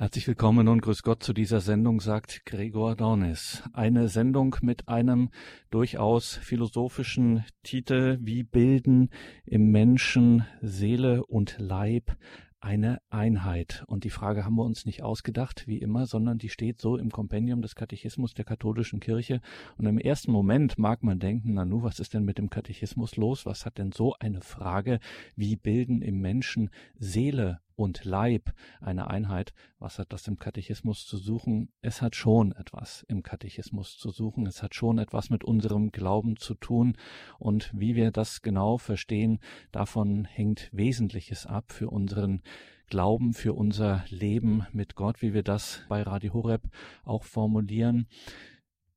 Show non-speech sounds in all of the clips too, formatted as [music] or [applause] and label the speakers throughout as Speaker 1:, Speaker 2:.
Speaker 1: Herzlich willkommen und grüß Gott zu dieser Sendung, sagt Gregor Dornis. Eine Sendung mit einem durchaus philosophischen Titel, wie bilden im Menschen Seele und Leib eine Einheit. Und die Frage haben wir uns nicht ausgedacht, wie immer, sondern die steht so im Kompendium des Katechismus der katholischen Kirche. Und im ersten Moment mag man denken, na nu, was ist denn mit dem Katechismus los? Was hat denn so eine Frage, wie bilden im Menschen Seele und Leib eine Einheit. Was hat das im Katechismus zu suchen? Es hat schon etwas im Katechismus zu suchen. Es hat schon etwas mit unserem Glauben zu tun. Und wie wir das genau verstehen, davon hängt Wesentliches ab für unseren Glauben, für unser Leben mit Gott, wie wir das bei Radio Horeb auch formulieren.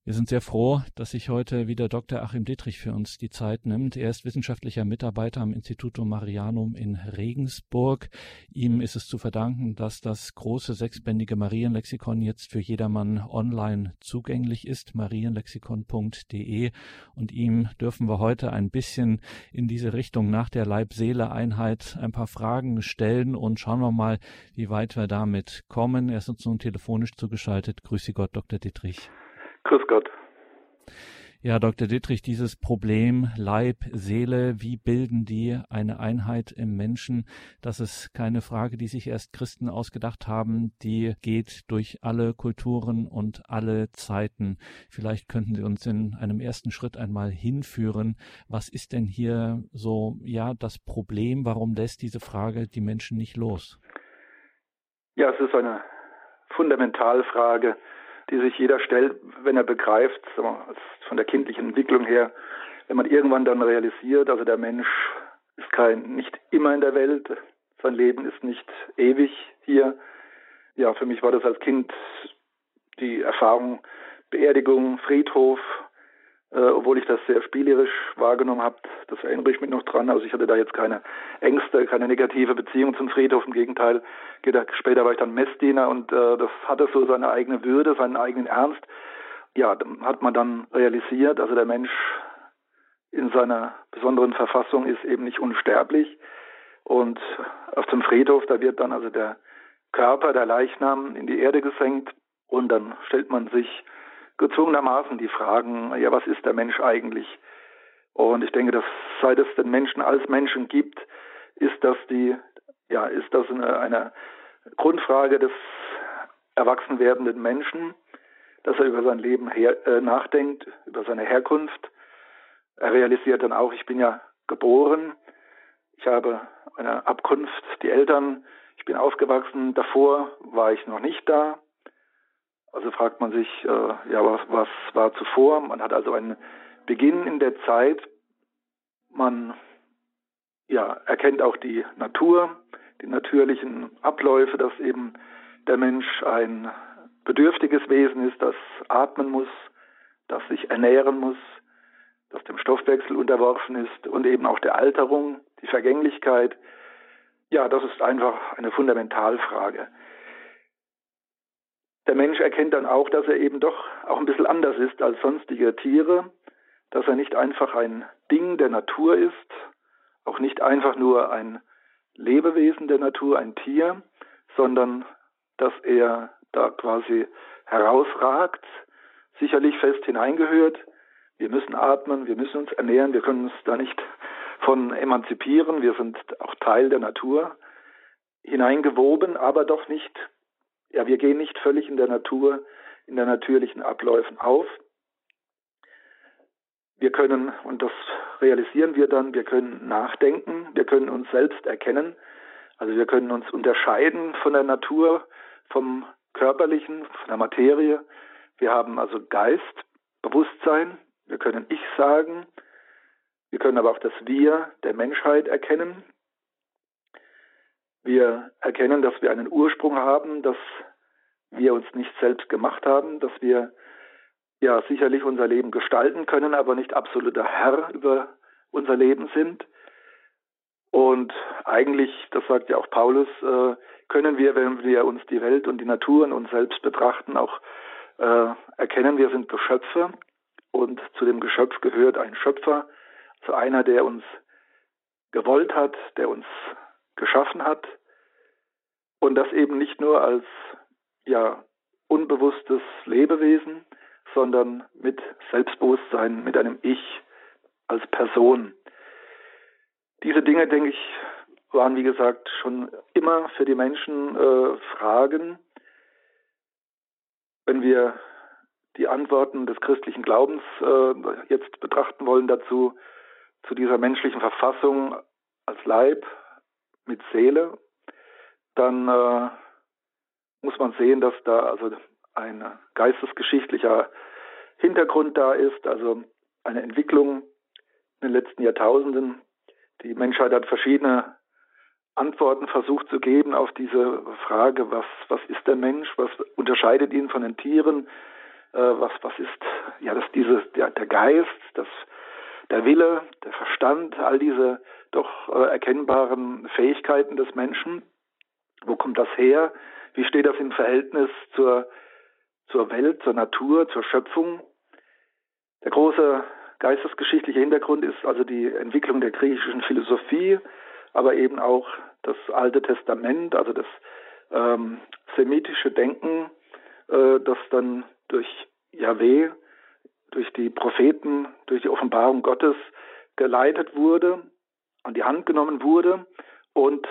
Speaker 1: Wir sind sehr froh, dass sich heute wieder Dr. Achim Dietrich für uns die Zeit nimmt. Er ist wissenschaftlicher Mitarbeiter am Instituto Marianum in Regensburg. Ihm ist es zu verdanken, dass das große sechsbändige Marienlexikon jetzt für jedermann online zugänglich ist, marienlexikon.de. Und ihm dürfen wir heute ein bisschen in diese Richtung nach der Leib-Seele-Einheit ein paar Fragen stellen und schauen wir mal, wie weit wir damit kommen. Er ist uns nun telefonisch zugeschaltet. Grüße Gott, Dr. Dietrich.
Speaker 2: Grüß Gott.
Speaker 1: Ja, Dr. Dittrich, dieses Problem Leib, Seele, wie bilden die eine Einheit im Menschen? Das ist keine Frage, die sich erst Christen ausgedacht haben. Die geht durch alle Kulturen und alle Zeiten. Vielleicht könnten Sie uns in einem ersten Schritt einmal hinführen. Was ist denn hier so, ja, das Problem? Warum lässt diese Frage die Menschen nicht los?
Speaker 2: Ja, es ist eine Fundamentalfrage die sich jeder stellt, wenn er begreift, von der kindlichen Entwicklung her, wenn man irgendwann dann realisiert, also der Mensch ist kein, nicht immer in der Welt, sein Leben ist nicht ewig hier. Ja, für mich war das als Kind die Erfahrung Beerdigung, Friedhof, äh, obwohl ich das sehr spielerisch wahrgenommen habe. Das erinnere ich mich noch dran. Also ich hatte da jetzt keine Ängste, keine negative Beziehung zum Friedhof. Im Gegenteil, später war ich dann Messdiener und äh, das hatte so seine eigene Würde, seinen eigenen Ernst. Ja, hat man dann realisiert, also der Mensch in seiner besonderen Verfassung ist eben nicht unsterblich. Und auf dem Friedhof, da wird dann also der Körper, der Leichnam in die Erde gesenkt und dann stellt man sich gezwungenermaßen die Fragen, ja, was ist der Mensch eigentlich? Und ich denke, dass seit es den Menschen als Menschen gibt, ist das die, ja, ist das eine, eine Grundfrage des erwachsen werdenden Menschen, dass er über sein Leben her, äh, nachdenkt, über seine Herkunft. Er realisiert dann auch, ich bin ja geboren, ich habe eine Abkunft, die Eltern, ich bin aufgewachsen, davor war ich noch nicht da. Also fragt man sich, äh, ja, was, was war zuvor? Man hat also einen Beginn in der Zeit. Man ja, erkennt auch die Natur, die natürlichen Abläufe, dass eben der Mensch ein bedürftiges Wesen ist, das atmen muss, das sich ernähren muss, das dem Stoffwechsel unterworfen ist und eben auch der Alterung, die Vergänglichkeit. Ja, das ist einfach eine Fundamentalfrage der Mensch erkennt dann auch, dass er eben doch auch ein bisschen anders ist als sonstige Tiere, dass er nicht einfach ein Ding der Natur ist, auch nicht einfach nur ein Lebewesen der Natur, ein Tier, sondern dass er da quasi herausragt, sicherlich fest hineingehört. Wir müssen atmen, wir müssen uns ernähren, wir können uns da nicht von emanzipieren, wir sind auch Teil der Natur hineingewoben, aber doch nicht ja, wir gehen nicht völlig in der Natur, in der natürlichen Abläufen auf. Wir können, und das realisieren wir dann, wir können nachdenken, wir können uns selbst erkennen, also wir können uns unterscheiden von der Natur, vom körperlichen, von der Materie. Wir haben also Geist, Bewusstsein, wir können Ich sagen, wir können aber auch das Wir der Menschheit erkennen. Wir erkennen, dass wir einen Ursprung haben, dass wir uns nicht selbst gemacht haben, dass wir ja sicherlich unser Leben gestalten können, aber nicht absoluter Herr über unser Leben sind. Und eigentlich, das sagt ja auch Paulus, äh, können wir, wenn wir uns die Welt und die Natur und uns selbst betrachten, auch äh, erkennen, wir sind Geschöpfe und zu dem Geschöpf gehört ein Schöpfer, zu einer, der uns gewollt hat, der uns geschaffen hat und das eben nicht nur als ja unbewusstes Lebewesen, sondern mit Selbstbewusstsein, mit einem Ich als Person. Diese Dinge, denke ich, waren wie gesagt schon immer für die Menschen äh, Fragen. Wenn wir die Antworten des christlichen Glaubens äh, jetzt betrachten wollen dazu, zu dieser menschlichen Verfassung als Leib mit Seele, dann äh, muss man sehen, dass da also ein geistesgeschichtlicher Hintergrund da ist, also eine Entwicklung in den letzten Jahrtausenden. Die Menschheit hat verschiedene Antworten versucht zu geben auf diese Frage, was, was ist der Mensch, was unterscheidet ihn von den Tieren, äh, was, was ist ja das, diese, der, der Geist, das, der Wille, der Verstand, all diese doch äh, erkennbaren Fähigkeiten des Menschen. Wo kommt das her? Wie steht das im Verhältnis zur, zur Welt, zur Natur, zur Schöpfung? Der große geistesgeschichtliche Hintergrund ist also die Entwicklung der griechischen Philosophie, aber eben auch das Alte Testament, also das ähm, semitische Denken, äh, das dann durch Yahweh, durch die Propheten, durch die Offenbarung Gottes geleitet wurde, an die Hand genommen wurde und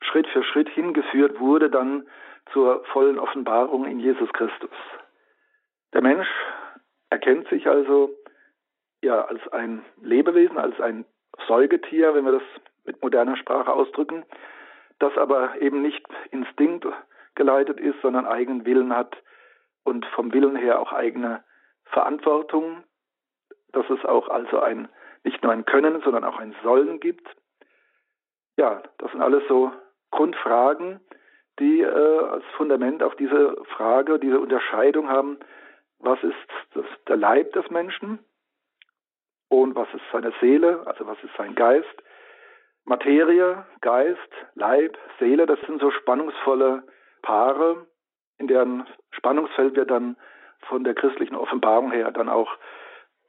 Speaker 2: Schritt für Schritt hingeführt wurde dann zur vollen Offenbarung in Jesus Christus. Der Mensch erkennt sich also ja als ein Lebewesen, als ein Säugetier, wenn wir das mit moderner Sprache ausdrücken, das aber eben nicht Instinkt geleitet ist, sondern eigenen Willen hat und vom Willen her auch eigene Verantwortung, dass es auch also ein nicht nur ein Können, sondern auch ein Sollen gibt. Ja, das sind alles so Grundfragen, die äh, als Fundament auf diese Frage, diese Unterscheidung haben, was ist das, der Leib des Menschen und was ist seine Seele, also was ist sein Geist. Materie, Geist, Leib, Seele, das sind so spannungsvolle Paare, in deren Spannungsfeld wir dann von der christlichen Offenbarung her dann auch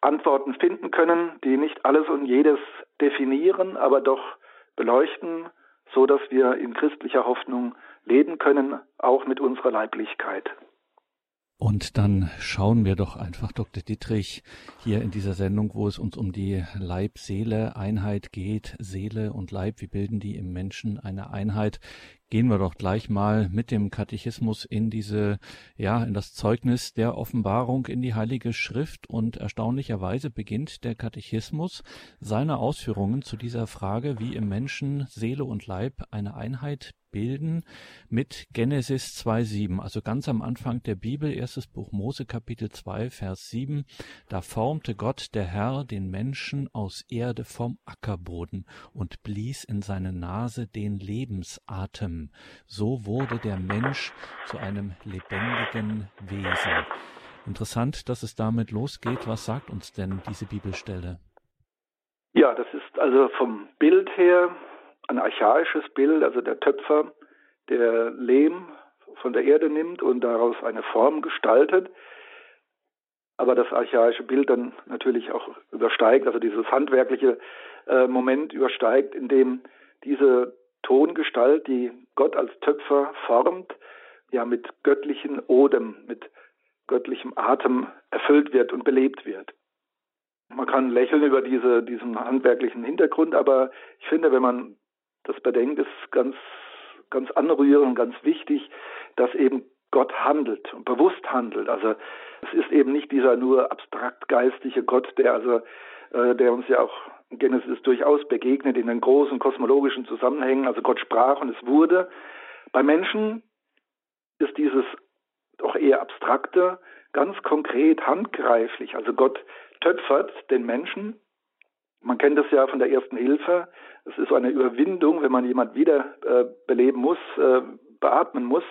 Speaker 2: Antworten finden können, die nicht alles und jedes definieren, aber doch beleuchten, so dass wir in christlicher Hoffnung leben können, auch mit unserer Leiblichkeit.
Speaker 1: Und dann schauen wir doch einfach, Dr. Dietrich, hier in dieser Sendung, wo es uns um die Leib-Seele-Einheit geht. Seele und Leib, wie bilden die im Menschen eine Einheit? Gehen wir doch gleich mal mit dem Katechismus in diese, ja, in das Zeugnis der Offenbarung in die Heilige Schrift und erstaunlicherweise beginnt der Katechismus seine Ausführungen zu dieser Frage, wie im Menschen Seele und Leib eine Einheit bilden mit Genesis 2,7, also ganz am Anfang der Bibel, erstes Buch Mose Kapitel 2, Vers 7. Da formte Gott, der Herr, den Menschen aus Erde vom Ackerboden und blies in seine Nase den Lebensatem. So wurde der Mensch zu einem lebendigen Wesen. Interessant, dass es damit losgeht. Was sagt uns denn diese Bibelstelle?
Speaker 2: Ja, das ist also vom Bild her ein archaisches Bild, also der Töpfer, der Lehm von der Erde nimmt und daraus eine Form gestaltet, aber das archaische Bild dann natürlich auch übersteigt, also dieses handwerkliche äh, Moment übersteigt, in dem diese Tongestalt, die Gott als Töpfer formt, ja mit göttlichen Odem, mit göttlichem Atem erfüllt wird und belebt wird. Man kann lächeln über diese, diesen handwerklichen Hintergrund, aber ich finde, wenn man das bedenkt, ist ganz, ganz anrührend, ganz wichtig, dass eben Gott handelt und bewusst handelt. Also es ist eben nicht dieser nur abstrakt geistige Gott, der also, äh, der uns ja auch in Genesis durchaus begegnet in den großen kosmologischen Zusammenhängen. Also Gott sprach und es wurde. Bei Menschen ist dieses doch eher abstrakte, ganz konkret, handgreiflich. Also Gott töpfert den Menschen. Man kennt das ja von der ersten Hilfe. Es ist so eine Überwindung, wenn man jemand wieder äh, beleben muss, äh, beatmen muss,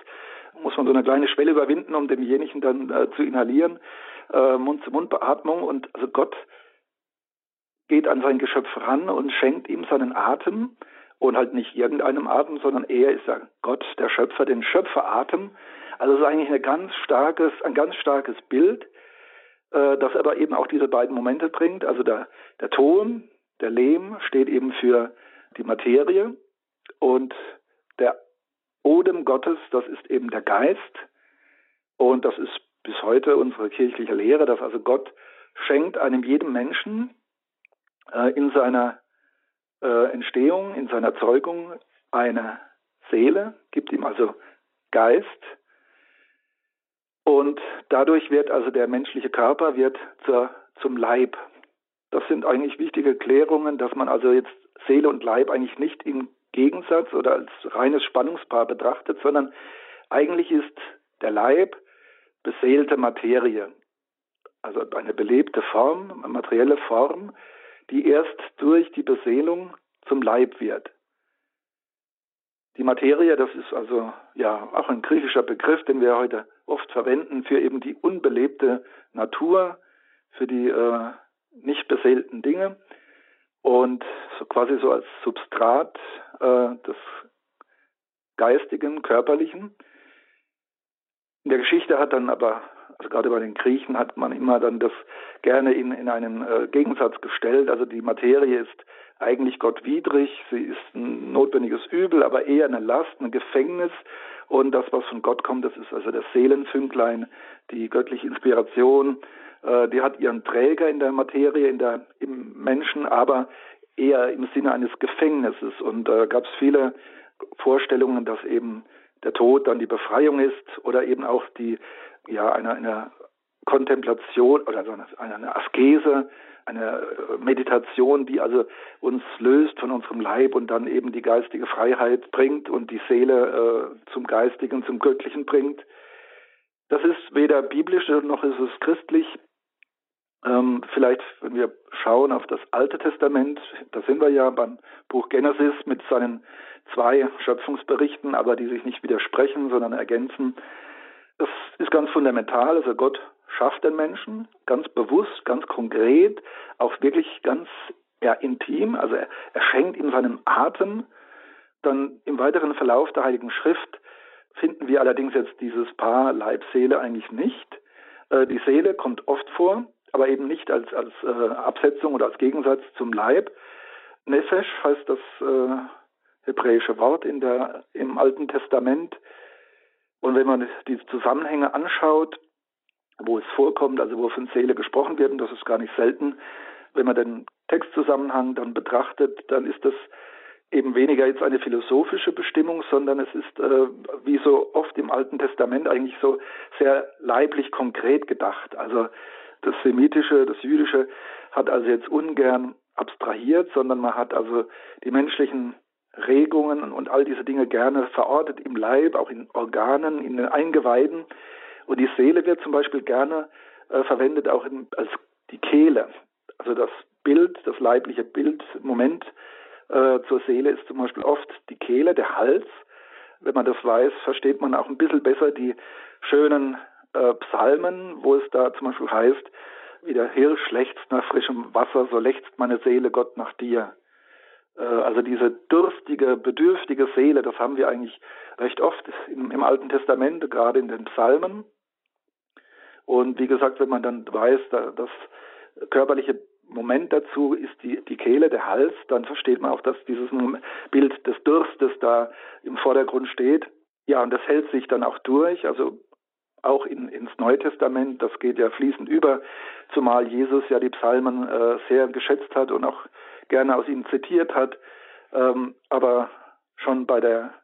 Speaker 2: muss man so eine kleine Schwelle überwinden, um demjenigen dann äh, zu inhalieren, äh, Mund-zu-Mund-Beatmung. Und also Gott geht an sein Geschöpf ran und schenkt ihm seinen Atem und halt nicht irgendeinem Atem, sondern er ist ja Gott, der Schöpfer, den Schöpferatem. Also es ist eigentlich ein ganz starkes, ein ganz starkes Bild, äh, das aber eben auch diese beiden Momente bringt. Also der, der Ton, der Lehm steht eben für die Materie und der Odem Gottes, das ist eben der Geist, Und das ist bis heute unsere kirchliche Lehre, dass also Gott schenkt einem jedem Menschen in seiner äh, Entstehung, in seiner Zeugung eine Seele, gibt ihm also Geist. Und dadurch wird also der menschliche Körper wird zur, zum Leib. Das sind eigentlich wichtige Klärungen, dass man also jetzt Seele und Leib eigentlich nicht im Gegensatz oder als reines Spannungspaar betrachtet, sondern eigentlich ist der Leib beseelte Materie, also eine belebte Form, eine materielle Form, die erst durch die Beseelung zum Leib wird. Die Materie, das ist also ja auch ein griechischer Begriff, den wir heute oft verwenden für eben die unbelebte Natur, für die äh, nicht beseelten Dinge und so quasi so als Substrat äh, des geistigen, körperlichen. In der Geschichte hat dann aber, also gerade bei den Griechen hat man immer dann das gerne in, in einen äh, Gegensatz gestellt. Also die Materie ist eigentlich gottwidrig, sie ist ein notwendiges Übel, aber eher eine Last, ein Gefängnis. Und das, was von Gott kommt, das ist also das Seelenfünklein, die göttliche Inspiration, äh, die hat ihren Träger in der Materie, in der, im Menschen, aber eher im Sinne eines Gefängnisses. Und da äh, gab es viele Vorstellungen, dass eben der Tod dann die Befreiung ist oder eben auch die, ja, eine, eine Kontemplation oder so eine, eine Askese, eine Meditation, die also uns löst von unserem Leib und dann eben die geistige Freiheit bringt und die Seele äh, zum Geistigen, zum Göttlichen bringt. Das ist weder biblisch noch ist es christlich. Ähm, vielleicht, wenn wir schauen auf das Alte Testament, da sind wir ja beim Buch Genesis mit seinen zwei Schöpfungsberichten, aber die sich nicht widersprechen, sondern ergänzen. Das ist ganz fundamental. Also Gott schafft den Menschen ganz bewusst, ganz konkret, auch wirklich ganz ja, intim. Also er, er schenkt ihm seinen Atem. Dann im weiteren Verlauf der Heiligen Schrift finden wir allerdings jetzt dieses Paar Leib-Seele eigentlich nicht. Äh, die Seele kommt oft vor, aber eben nicht als, als äh, Absetzung oder als Gegensatz zum Leib. Nefesh heißt das äh, hebräische Wort in der, im Alten Testament. Und wenn man die Zusammenhänge anschaut, wo es vorkommt, also wo von Seele gesprochen wird, und das ist gar nicht selten, wenn man den Textzusammenhang dann betrachtet, dann ist das eben weniger jetzt eine philosophische Bestimmung, sondern es ist äh, wie so oft im Alten Testament eigentlich so sehr leiblich konkret gedacht. Also das Semitische, das Jüdische hat also jetzt ungern abstrahiert, sondern man hat also die menschlichen Regungen und all diese Dinge gerne verortet im Leib, auch in Organen, in den Eingeweiden. Und die Seele wird zum Beispiel gerne äh, verwendet auch in, als die Kehle. Also das Bild, das leibliche Bild, Moment äh, zur Seele ist zum Beispiel oft die Kehle, der Hals. Wenn man das weiß, versteht man auch ein bisschen besser die schönen äh, Psalmen, wo es da zum Beispiel heißt, wie der Hirsch lechzt nach frischem Wasser, so lechzt meine Seele Gott nach dir. Äh, also diese durstige, bedürftige Seele, das haben wir eigentlich recht oft im, im, Alten Testament, gerade in den Psalmen. Und wie gesagt, wenn man dann weiß, das körperliche Moment dazu ist die, die Kehle, der Hals, dann versteht man auch, dass dieses Bild des Durstes da im Vordergrund steht. Ja, und das hält sich dann auch durch, also auch in, ins Neue Testament, das geht ja fließend über, zumal Jesus ja die Psalmen äh, sehr geschätzt hat und auch gerne aus ihnen zitiert hat. Ähm, aber schon bei der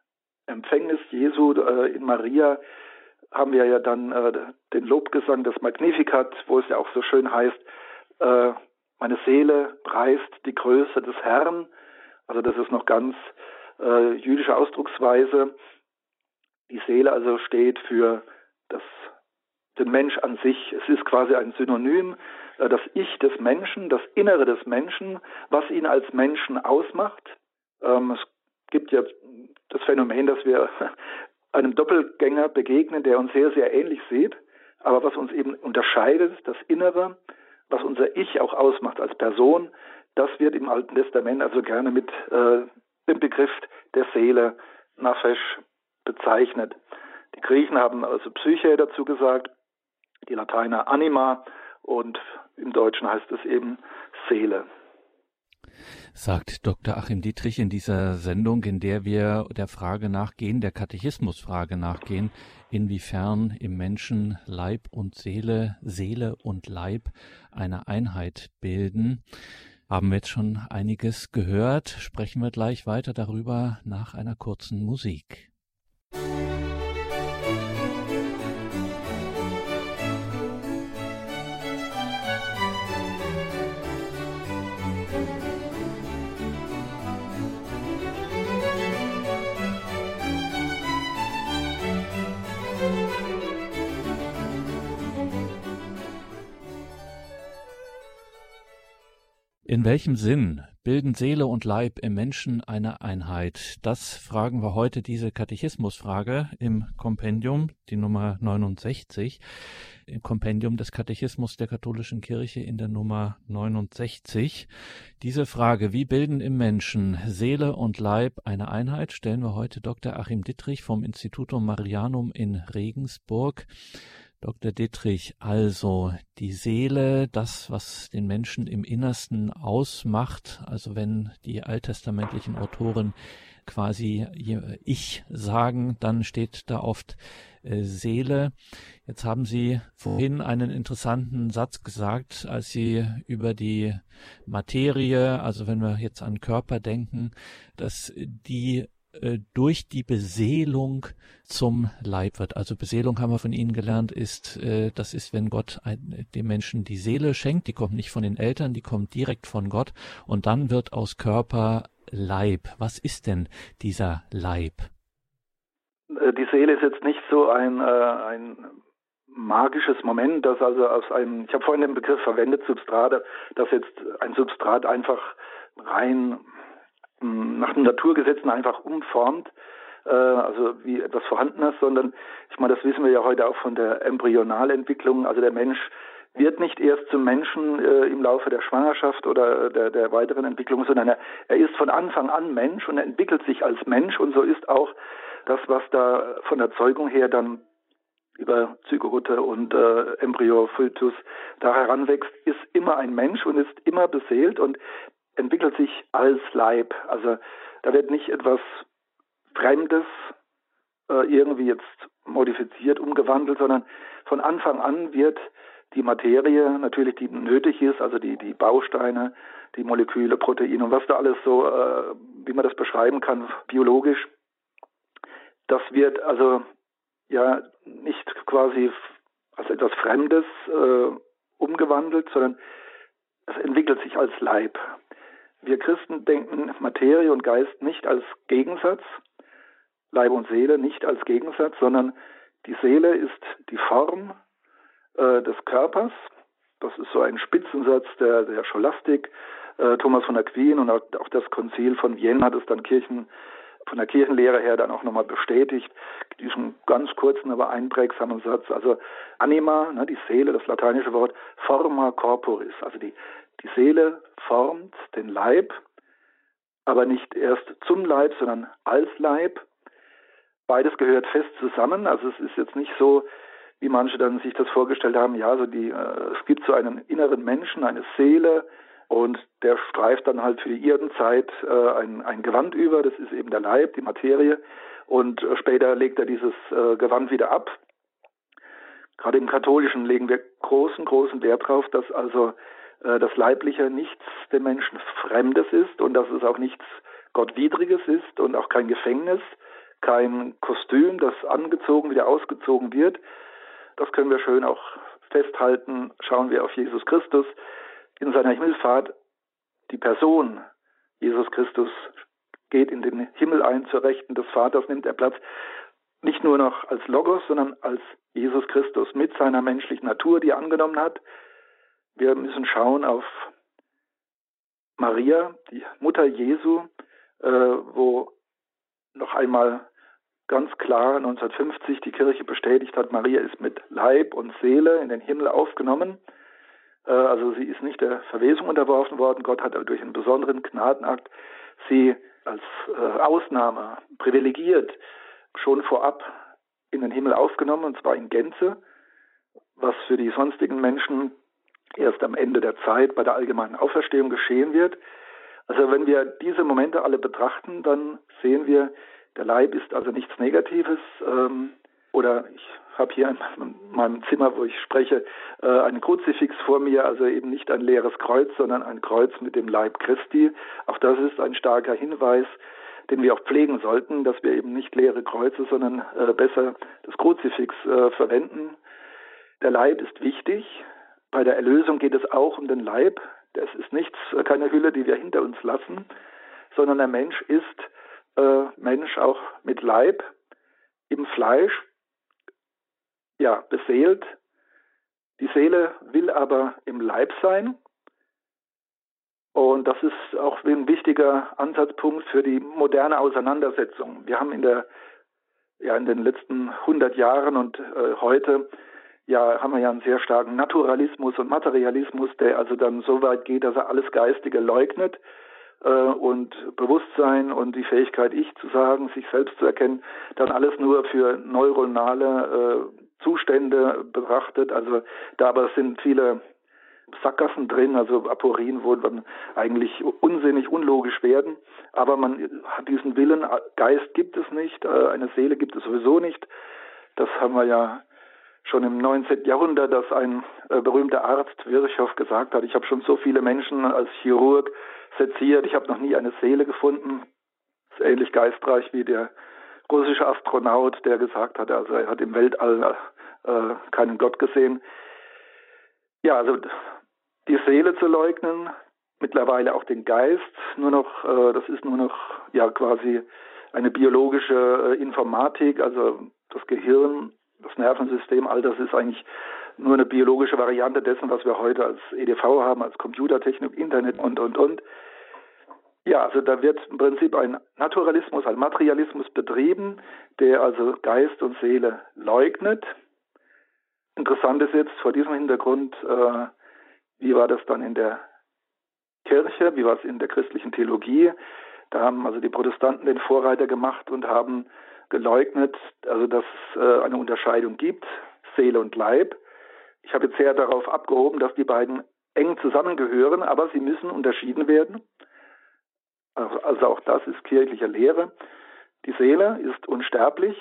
Speaker 2: Empfängnis Jesu äh, in Maria haben wir ja dann äh, den Lobgesang des Magnificat, wo es ja auch so schön heißt, äh, meine Seele preist die Größe des Herrn. Also das ist noch ganz äh, jüdische Ausdrucksweise. Die Seele also steht für das, den Mensch an sich. Es ist quasi ein Synonym das Ich des Menschen, das Innere des Menschen, was ihn als Menschen ausmacht. Ähm, es gibt ja das Phänomen, dass wir [laughs] einem Doppelgänger begegnen, der uns sehr, sehr ähnlich sieht, aber was uns eben unterscheidet, das Innere, was unser Ich auch ausmacht als Person, das wird im Alten Testament also gerne mit äh, dem Begriff der Seele, Nafesh, bezeichnet. Die Griechen haben also Psyche dazu gesagt, die Lateiner Anima und im Deutschen heißt es eben Seele.
Speaker 1: sagt Dr. Achim Dietrich in dieser Sendung, in der wir der Frage nachgehen, der Katechismusfrage nachgehen, inwiefern im Menschen Leib und Seele, Seele und Leib eine Einheit bilden. Haben wir jetzt schon einiges gehört, sprechen wir gleich weiter darüber nach einer kurzen Musik. In welchem Sinn bilden Seele und Leib im Menschen eine Einheit? Das fragen wir heute diese Katechismusfrage im Kompendium, die Nummer 69, im Kompendium des Katechismus der katholischen Kirche in der Nummer 69. Diese Frage, wie bilden im Menschen Seele und Leib eine Einheit, stellen wir heute Dr. Achim Dittrich vom Institutum Marianum in Regensburg. Dr. Dittrich, also die Seele, das, was den Menschen im Innersten ausmacht, also wenn die alttestamentlichen Autoren quasi Ich sagen, dann steht da oft äh, Seele. Jetzt haben Sie vorhin einen interessanten Satz gesagt, als Sie über die Materie, also wenn wir jetzt an Körper denken, dass die äh, durch die Beseelung zum Leib wird. Also Beseelung haben wir von Ihnen gelernt, ist, äh, das ist, wenn Gott dem Menschen die Seele schenkt, die kommt nicht von den Eltern, die kommt direkt von Gott und dann wird aus Körper Leib. Was ist denn dieser Leib?
Speaker 2: Äh, die Seele ist jetzt nicht so ein, ein magisches Moment, dass also aus einem, ich habe vorhin den Begriff verwendet, Substrate, dass jetzt ein Substrat einfach rein nach den Naturgesetzen einfach umformt, äh, also wie etwas Vorhandenes, sondern ich meine, das wissen wir ja heute auch von der Embryonalentwicklung. Also der Mensch wird nicht erst zum Menschen äh, im Laufe der Schwangerschaft oder der, der weiteren Entwicklung, sondern er, er ist von Anfang an Mensch und entwickelt sich als Mensch und so ist auch das, was da von der Zeugung her dann über Zygote und äh, Embryo, Fötus da heranwächst, ist immer ein Mensch und ist immer beseelt und entwickelt sich als Leib. Also da wird nicht etwas Fremdes äh, irgendwie jetzt modifiziert, umgewandelt, sondern von Anfang an wird die Materie natürlich, die nötig ist, also die, die Bausteine, die Moleküle, Proteine und was da alles so, äh, wie man das beschreiben kann, biologisch, das wird also ja nicht quasi als etwas Fremdes äh, umgewandelt, sondern es entwickelt sich als Leib. Wir Christen denken Materie und Geist nicht als Gegensatz, Leib und Seele nicht als Gegensatz, sondern die Seele ist die Form äh, des Körpers. Das ist so ein Spitzensatz der, der Scholastik. Äh, Thomas von Aquin und auch, auch das Konzil von Vienne hat es dann Kirchen, von der Kirchenlehre her dann auch nochmal bestätigt, diesen ganz kurzen, aber einprägsamen Satz. Also Anima, ne, die Seele, das lateinische Wort, forma corporis, also die, die Seele formt den Leib, aber nicht erst zum Leib, sondern als Leib. Beides gehört fest zusammen. Also es ist jetzt nicht so, wie manche dann sich das vorgestellt haben, ja, so die, äh, es gibt so einen inneren Menschen, eine Seele, und der streift dann halt für die Erdenzeit äh, ein, ein Gewand über, das ist eben der Leib, die Materie, und äh, später legt er dieses äh, Gewand wieder ab. Gerade im Katholischen legen wir großen, großen Wert darauf, dass also das Leibliche nichts dem Menschen Fremdes ist und dass es auch nichts Gottwidriges ist und auch kein Gefängnis, kein Kostüm, das angezogen wieder ausgezogen wird. Das können wir schön auch festhalten. Schauen wir auf Jesus Christus in seiner Himmelfahrt. Die Person Jesus Christus geht in den Himmel ein zur Rechten des Vaters, nimmt er Platz nicht nur noch als Logos, sondern als Jesus Christus mit seiner menschlichen Natur, die er angenommen hat, wir müssen schauen auf Maria, die Mutter Jesu, äh, wo noch einmal ganz klar 1950 die Kirche bestätigt hat, Maria ist mit Leib und Seele in den Himmel aufgenommen. Äh, also sie ist nicht der Verwesung unterworfen worden. Gott hat durch einen besonderen Gnadenakt sie als äh, Ausnahme privilegiert schon vorab in den Himmel aufgenommen, und zwar in Gänze, was für die sonstigen Menschen erst am Ende der Zeit bei der allgemeinen Auferstehung geschehen wird. Also wenn wir diese Momente alle betrachten, dann sehen wir, der Leib ist also nichts Negatives. Ähm, oder ich habe hier in meinem Zimmer, wo ich spreche, äh, einen Kruzifix vor mir, also eben nicht ein leeres Kreuz, sondern ein Kreuz mit dem Leib Christi. Auch das ist ein starker Hinweis, den wir auch pflegen sollten, dass wir eben nicht leere Kreuze, sondern äh, besser das Kruzifix äh, verwenden. Der Leib ist wichtig. Bei der Erlösung geht es auch um den Leib. Das ist nichts, äh, keine Hülle, die wir hinter uns lassen, sondern der Mensch ist äh, Mensch auch mit Leib im Fleisch ja, beseelt. Die Seele will aber im Leib sein. Und das ist auch ein wichtiger Ansatzpunkt für die moderne Auseinandersetzung. Wir haben in der ja in den letzten 100 Jahren und äh, heute ja haben wir ja einen sehr starken Naturalismus und Materialismus, der also dann so weit geht, dass er alles Geistige leugnet äh, und Bewusstsein und die Fähigkeit, ich zu sagen, sich selbst zu erkennen, dann alles nur für neuronale äh, Zustände betrachtet. Also da aber sind viele Sackgassen drin, also Aporien, wo dann eigentlich unsinnig, unlogisch werden. Aber man hat diesen Willen, Geist gibt es nicht, äh, eine Seele gibt es sowieso nicht. Das haben wir ja schon im 19. Jahrhundert, dass ein äh, berühmter Arzt Virchow gesagt hat, ich habe schon so viele Menschen als Chirurg seziert, ich habe noch nie eine Seele gefunden. Das ist ähnlich geistreich wie der russische Astronaut, der gesagt hat, also er hat im Weltall äh, keinen Gott gesehen. Ja, also die Seele zu leugnen, mittlerweile auch den Geist, nur noch, äh, das ist nur noch ja quasi eine biologische äh, Informatik, also das Gehirn, das Nervensystem, all das ist eigentlich nur eine biologische Variante dessen, was wir heute als EDV haben, als Computertechnik, Internet und, und, und. Ja, also da wird im Prinzip ein Naturalismus, ein Materialismus betrieben, der also Geist und Seele leugnet. Interessant ist jetzt vor diesem Hintergrund, äh, wie war das dann in der Kirche, wie war es in der christlichen Theologie. Da haben also die Protestanten den Vorreiter gemacht und haben geleugnet, also dass es äh, eine Unterscheidung gibt, Seele und Leib. Ich habe jetzt sehr darauf abgehoben, dass die beiden eng zusammengehören, aber sie müssen unterschieden werden. Also auch das ist kirchliche Lehre. Die Seele ist unsterblich,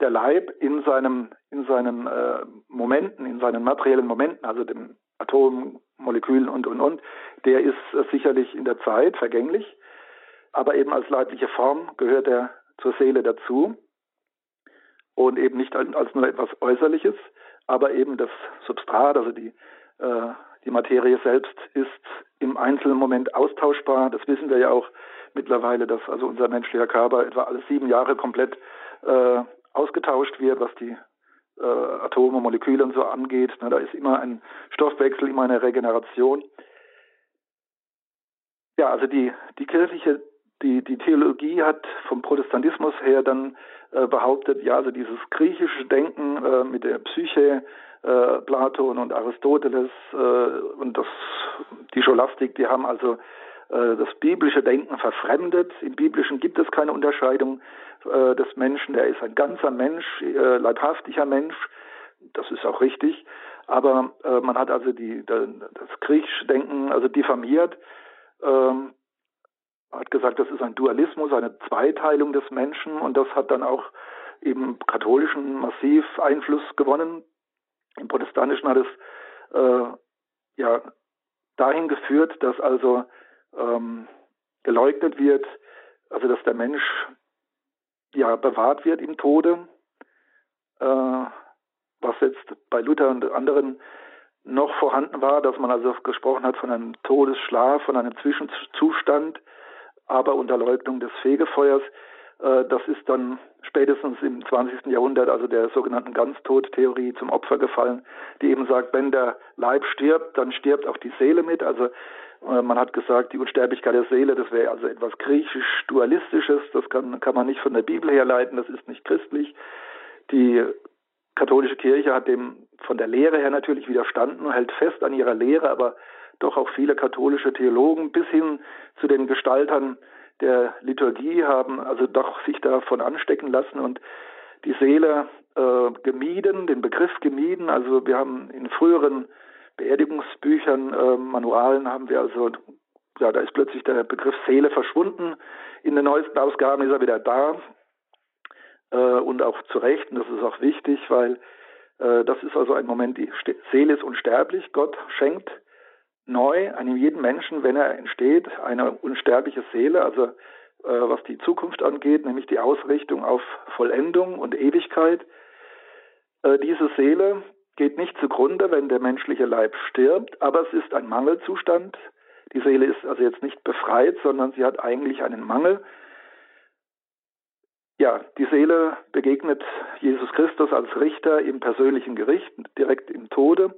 Speaker 2: der Leib in seinem in seinen äh, Momenten, in seinen materiellen Momenten, also dem Atom, Molekülen und und und, der ist äh, sicherlich in der Zeit vergänglich, aber eben als leibliche Form gehört er zur Seele dazu und eben nicht als nur etwas Äußerliches, aber eben das Substrat, also die äh, die Materie selbst ist im einzelnen Moment austauschbar. Das wissen wir ja auch mittlerweile, dass also unser menschlicher Körper etwa alle sieben Jahre komplett äh, ausgetauscht wird, was die äh, Atome, Moleküle und so angeht. Ne, da ist immer ein Stoffwechsel, immer eine Regeneration. Ja, also die, die kirchliche, die, die Theologie hat vom Protestantismus her dann äh, behauptet, ja, also dieses griechische Denken äh, mit der Psyche, äh, Platon und Aristoteles äh, und das, die Scholastik, die haben also äh, das biblische Denken verfremdet. Im biblischen gibt es keine Unterscheidung äh, des Menschen. Der ist ein ganzer Mensch, leibhaftiger Mensch. Das ist auch richtig. Aber man hat also die, das griechische Denken also diffamiert. Ähm, hat gesagt, das ist ein Dualismus, eine Zweiteilung des Menschen und das hat dann auch im katholischen massiv Einfluss gewonnen. Im protestantischen hat es äh, ja dahin geführt, dass also ähm, geleugnet wird, also dass der Mensch ja bewahrt wird im Tode, äh, was jetzt bei Luther und anderen noch vorhanden war, dass man also gesprochen hat von einem Todesschlaf, von einem Zwischenzustand, aber unter Leugnung des Fegefeuers. Äh, das ist dann spätestens im 20. Jahrhundert, also der sogenannten Ganztodtheorie, zum Opfer gefallen, die eben sagt, wenn der Leib stirbt, dann stirbt auch die Seele mit. Also äh, man hat gesagt, die Unsterblichkeit der Seele, das wäre also etwas griechisch-dualistisches, das kann, kann man nicht von der Bibel herleiten, das ist nicht christlich. Die katholische Kirche hat dem von der Lehre her natürlich widerstanden, hält fest an ihrer Lehre, aber doch auch viele katholische Theologen bis hin zu den Gestaltern der Liturgie haben also doch sich davon anstecken lassen und die Seele äh, gemieden, den Begriff gemieden. Also wir haben in früheren Beerdigungsbüchern, äh, Manualen haben wir also ja, da ist plötzlich der Begriff Seele verschwunden. In den neuesten Ausgaben ist er wieder da äh, und auch zu Recht. Und das ist auch wichtig, weil äh, das ist also ein Moment, die Seele ist unsterblich. Gott schenkt neu einem jeden Menschen, wenn er entsteht, eine unsterbliche Seele, also äh, was die Zukunft angeht, nämlich die Ausrichtung auf Vollendung und Ewigkeit. Äh, diese Seele geht nicht zugrunde, wenn der menschliche Leib stirbt, aber es ist ein Mangelzustand. Die Seele ist also jetzt nicht befreit, sondern sie hat eigentlich einen Mangel. Ja, die Seele begegnet Jesus Christus als Richter im persönlichen Gericht, direkt im Tode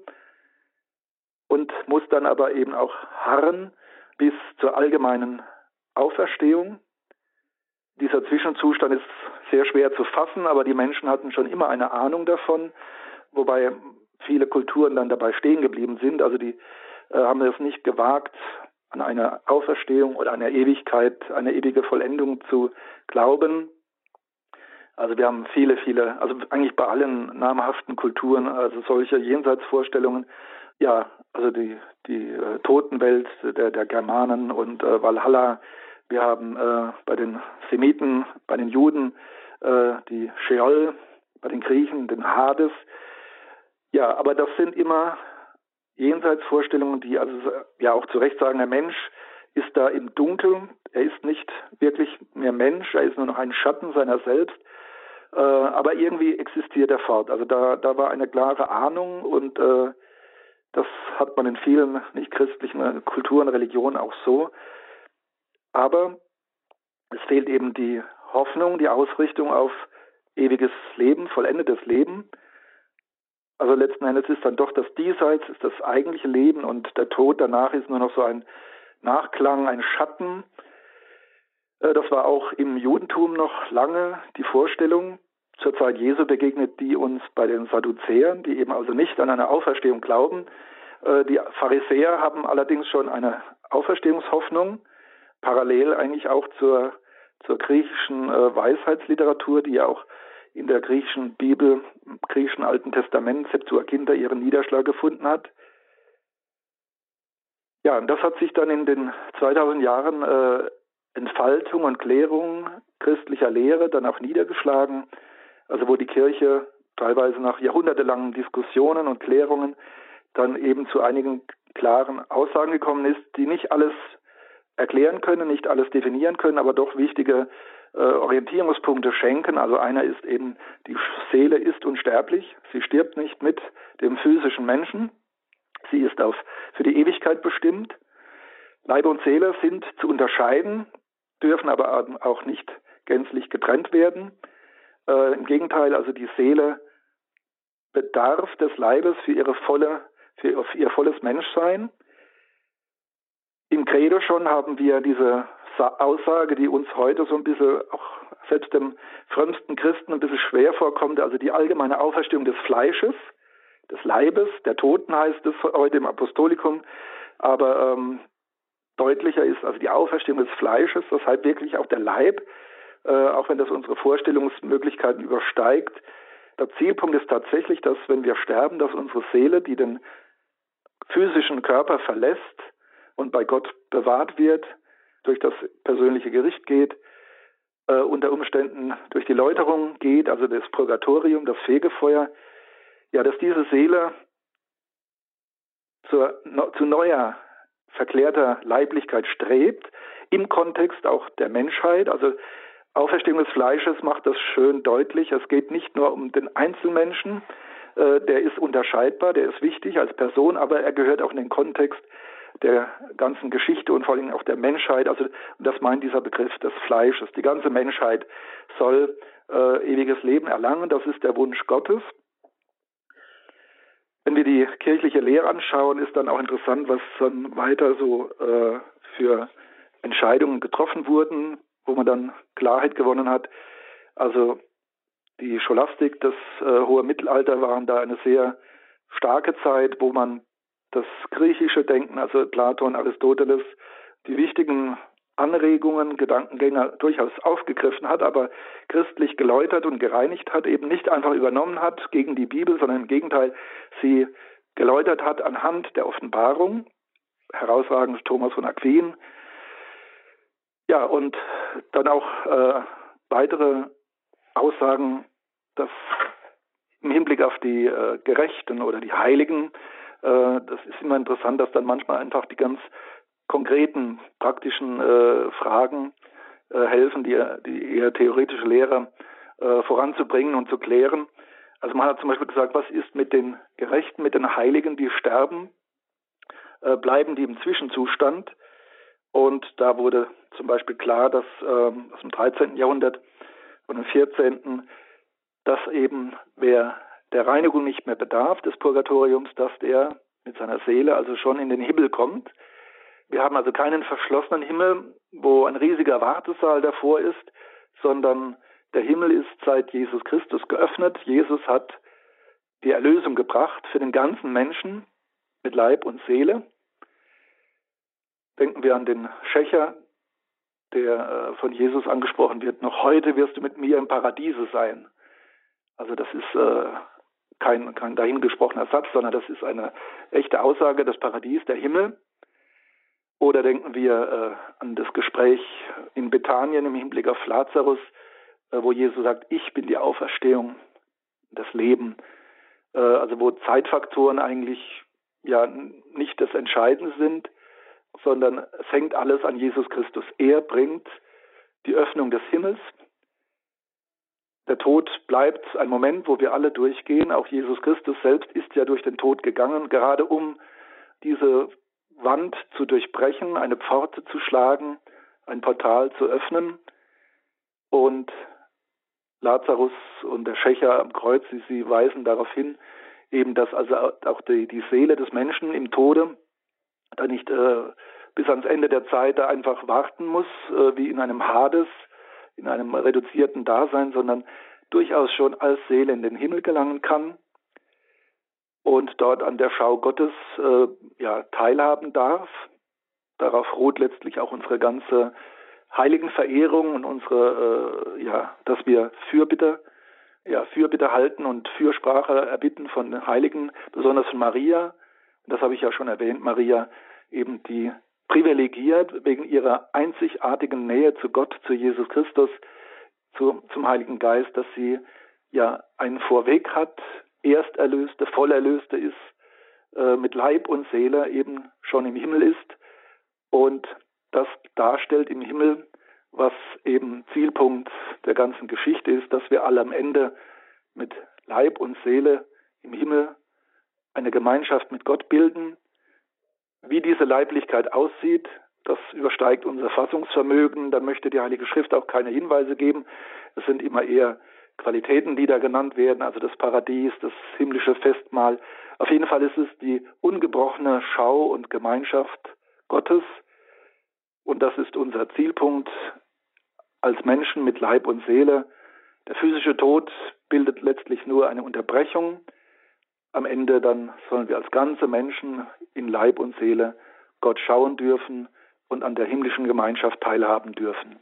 Speaker 2: und muss dann aber eben auch harren bis zur allgemeinen Auferstehung. Dieser Zwischenzustand ist sehr schwer zu fassen, aber die Menschen hatten schon immer eine Ahnung davon, wobei viele Kulturen dann dabei stehen geblieben sind. Also die äh, haben es nicht gewagt, an eine Auferstehung oder eine Ewigkeit, eine ewige Vollendung zu glauben. Also wir haben viele, viele, also eigentlich bei allen namhaften Kulturen, also solche Jenseitsvorstellungen, ja, also die, die äh, Totenwelt der, der Germanen und äh, Valhalla. Wir haben äh, bei den Semiten, bei den Juden äh, die Sheol, bei den Griechen den Hades. Ja, aber das sind immer Jenseitsvorstellungen, die also ja auch zu Recht sagen, der Mensch ist da im Dunkeln, er ist nicht wirklich mehr Mensch, er ist nur noch ein Schatten seiner selbst, äh, aber irgendwie existiert er fort. Also da, da war eine klare Ahnung und äh, das hat man in vielen nicht-christlichen Kulturen, Religionen auch so. Aber es fehlt eben die Hoffnung, die Ausrichtung auf ewiges Leben, vollendetes Leben. Also letzten Endes ist dann doch das Diesseits, ist das eigentliche Leben und der Tod danach ist nur noch so ein Nachklang, ein Schatten. Äh, das war auch im Judentum noch lange die Vorstellung. Zur Zeit Jesu begegnet die uns bei den Sadduzäern, die eben also nicht an eine Auferstehung glauben. Äh, die Pharisäer haben allerdings schon eine Auferstehungshoffnung, parallel eigentlich auch zur, zur griechischen äh, Weisheitsliteratur, die ja auch in der griechischen Bibel, im griechischen Alten Testament, Septuaginta, ihren Niederschlag gefunden hat. Ja, und das hat sich dann in den 2000 Jahren äh, Entfaltung und Klärung christlicher Lehre dann auch niedergeschlagen also wo die Kirche teilweise nach jahrhundertelangen Diskussionen und Klärungen dann eben zu einigen klaren Aussagen gekommen ist, die nicht alles erklären können, nicht alles definieren können, aber doch wichtige äh, Orientierungspunkte schenken. Also einer ist eben, die Seele ist unsterblich, sie stirbt nicht mit dem physischen Menschen, sie ist auf, für die Ewigkeit bestimmt. Leib und Seele sind zu unterscheiden, dürfen aber auch nicht gänzlich getrennt werden. Äh, Im Gegenteil, also die Seele bedarf des Leibes für ihre volle, für ihr volles Menschsein. Im Credo schon haben wir diese Aussage, die uns heute so ein bisschen auch selbst dem frömmsten Christen ein bisschen schwer vorkommt, also die allgemeine Auferstehung des Fleisches, des Leibes, der Toten heißt es heute im Apostolikum, aber ähm, deutlicher ist also die Auferstehung des Fleisches, heißt wirklich auch der Leib, auch wenn das unsere Vorstellungsmöglichkeiten übersteigt. Der Zielpunkt ist tatsächlich, dass wenn wir sterben, dass unsere Seele, die den physischen Körper verlässt und bei Gott bewahrt wird, durch das persönliche Gericht geht, äh, unter Umständen durch die Läuterung geht, also das Purgatorium, das Fegefeuer, ja, dass diese Seele zur, no, zu neuer, verklärter Leiblichkeit strebt, im Kontext auch der Menschheit, also Auferstehung des Fleisches macht das schön deutlich. Es geht nicht nur um den Einzelmenschen, äh, der ist unterscheidbar, der ist wichtig als Person, aber er gehört auch in den Kontext der ganzen Geschichte und vor allem auch der Menschheit. Also das meint dieser Begriff des Fleisches. Die ganze Menschheit soll äh, ewiges Leben erlangen. Das ist der Wunsch Gottes. Wenn wir die kirchliche Lehre anschauen, ist dann auch interessant, was dann weiter so äh, für Entscheidungen getroffen wurden wo man dann Klarheit gewonnen hat. Also die Scholastik, das äh, hohe Mittelalter waren da eine sehr starke Zeit, wo man das griechische Denken, also Platon, Aristoteles, die wichtigen Anregungen, Gedankengänge durchaus aufgegriffen hat, aber christlich geläutert und gereinigt hat, eben nicht einfach übernommen hat gegen die Bibel, sondern im Gegenteil sie geläutert hat anhand der Offenbarung, herausragend Thomas von Aquin. Ja, und dann auch äh, weitere Aussagen, dass im Hinblick auf die äh, Gerechten oder die Heiligen, äh, das ist immer interessant, dass dann manchmal einfach die ganz konkreten, praktischen äh, Fragen äh, helfen, die, die eher theoretische Lehre äh, voranzubringen und zu klären. Also man hat zum Beispiel gesagt, was ist mit den Gerechten, mit den Heiligen, die sterben? Bleiben die im Zwischenzustand? Und da wurde zum Beispiel klar, dass ähm, aus dem 13. Jahrhundert und im 14. dass eben wer der Reinigung nicht mehr bedarf des Purgatoriums, dass der mit seiner Seele also schon in den Himmel kommt. Wir haben also keinen verschlossenen Himmel, wo ein riesiger Wartesaal davor ist, sondern der Himmel ist seit Jesus Christus geöffnet. Jesus hat die Erlösung gebracht für den ganzen Menschen mit Leib und Seele. Denken wir an den Schächer, der äh, von Jesus angesprochen wird. Noch heute wirst du mit mir im Paradiese sein. Also das ist äh, kein, kein dahingesprochener Satz, sondern das ist eine echte Aussage, das Paradies, der Himmel. Oder denken wir äh, an das Gespräch in Bethanien im Hinblick auf Lazarus, wo Jesus sagt, ich bin die Auferstehung, das Leben. Also wo Zeitfaktoren eigentlich ja nicht das Entscheidende sind, sondern es hängt alles an Jesus Christus. Er bringt die Öffnung des Himmels. Der Tod bleibt ein Moment, wo wir alle durchgehen. Auch Jesus Christus selbst ist ja durch den Tod gegangen, gerade um diese Wand zu durchbrechen, eine Pforte zu schlagen, ein Portal zu öffnen. Und Lazarus und der Schächer am Kreuz, sie, sie weisen darauf hin, eben dass also auch die, die Seele des Menschen im Tode da nicht äh, bis ans Ende der Zeit da einfach warten muss, äh, wie in einem Hades, in einem reduzierten Dasein, sondern durchaus schon als Seele in den Himmel gelangen kann und dort an der Schau Gottes äh, ja, teilhaben darf. Darauf ruht letztlich auch unsere ganze Heiligenverehrung und unsere, äh, ja, dass wir Fürbitte, ja, Fürbitte halten und Fürsprache erbitten von den Heiligen, besonders von Maria. Das habe ich ja schon erwähnt, Maria eben die privilegiert wegen ihrer einzigartigen Nähe zu Gott, zu Jesus Christus, zu, zum Heiligen Geist, dass sie ja einen Vorweg hat, Ersterlöste, Vollerlöste ist, äh, mit Leib und Seele eben schon im Himmel ist. Und das darstellt im Himmel, was eben Zielpunkt der ganzen Geschichte ist, dass wir alle am Ende mit Leib und Seele im Himmel eine Gemeinschaft mit Gott bilden. Wie diese Leiblichkeit aussieht, das übersteigt unser Fassungsvermögen. Dann möchte die Heilige Schrift auch keine Hinweise geben. Es sind immer eher Qualitäten, die da genannt werden, also das Paradies, das himmlische Festmahl. Auf jeden Fall ist es die ungebrochene Schau und Gemeinschaft Gottes, und das ist unser Zielpunkt als Menschen mit Leib und Seele. Der physische Tod bildet letztlich nur eine Unterbrechung. Am Ende dann sollen wir als ganze Menschen in Leib und Seele Gott schauen dürfen und an der himmlischen Gemeinschaft teilhaben dürfen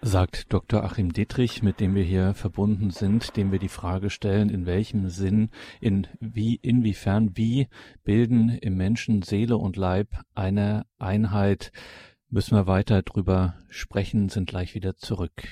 Speaker 1: sagt Dr. Achim Dietrich, mit dem wir hier verbunden sind, dem wir die Frage stellen, in welchem Sinn, in wie, inwiefern, wie bilden im Menschen Seele und Leib eine Einheit, müssen wir weiter drüber sprechen, sind gleich wieder zurück.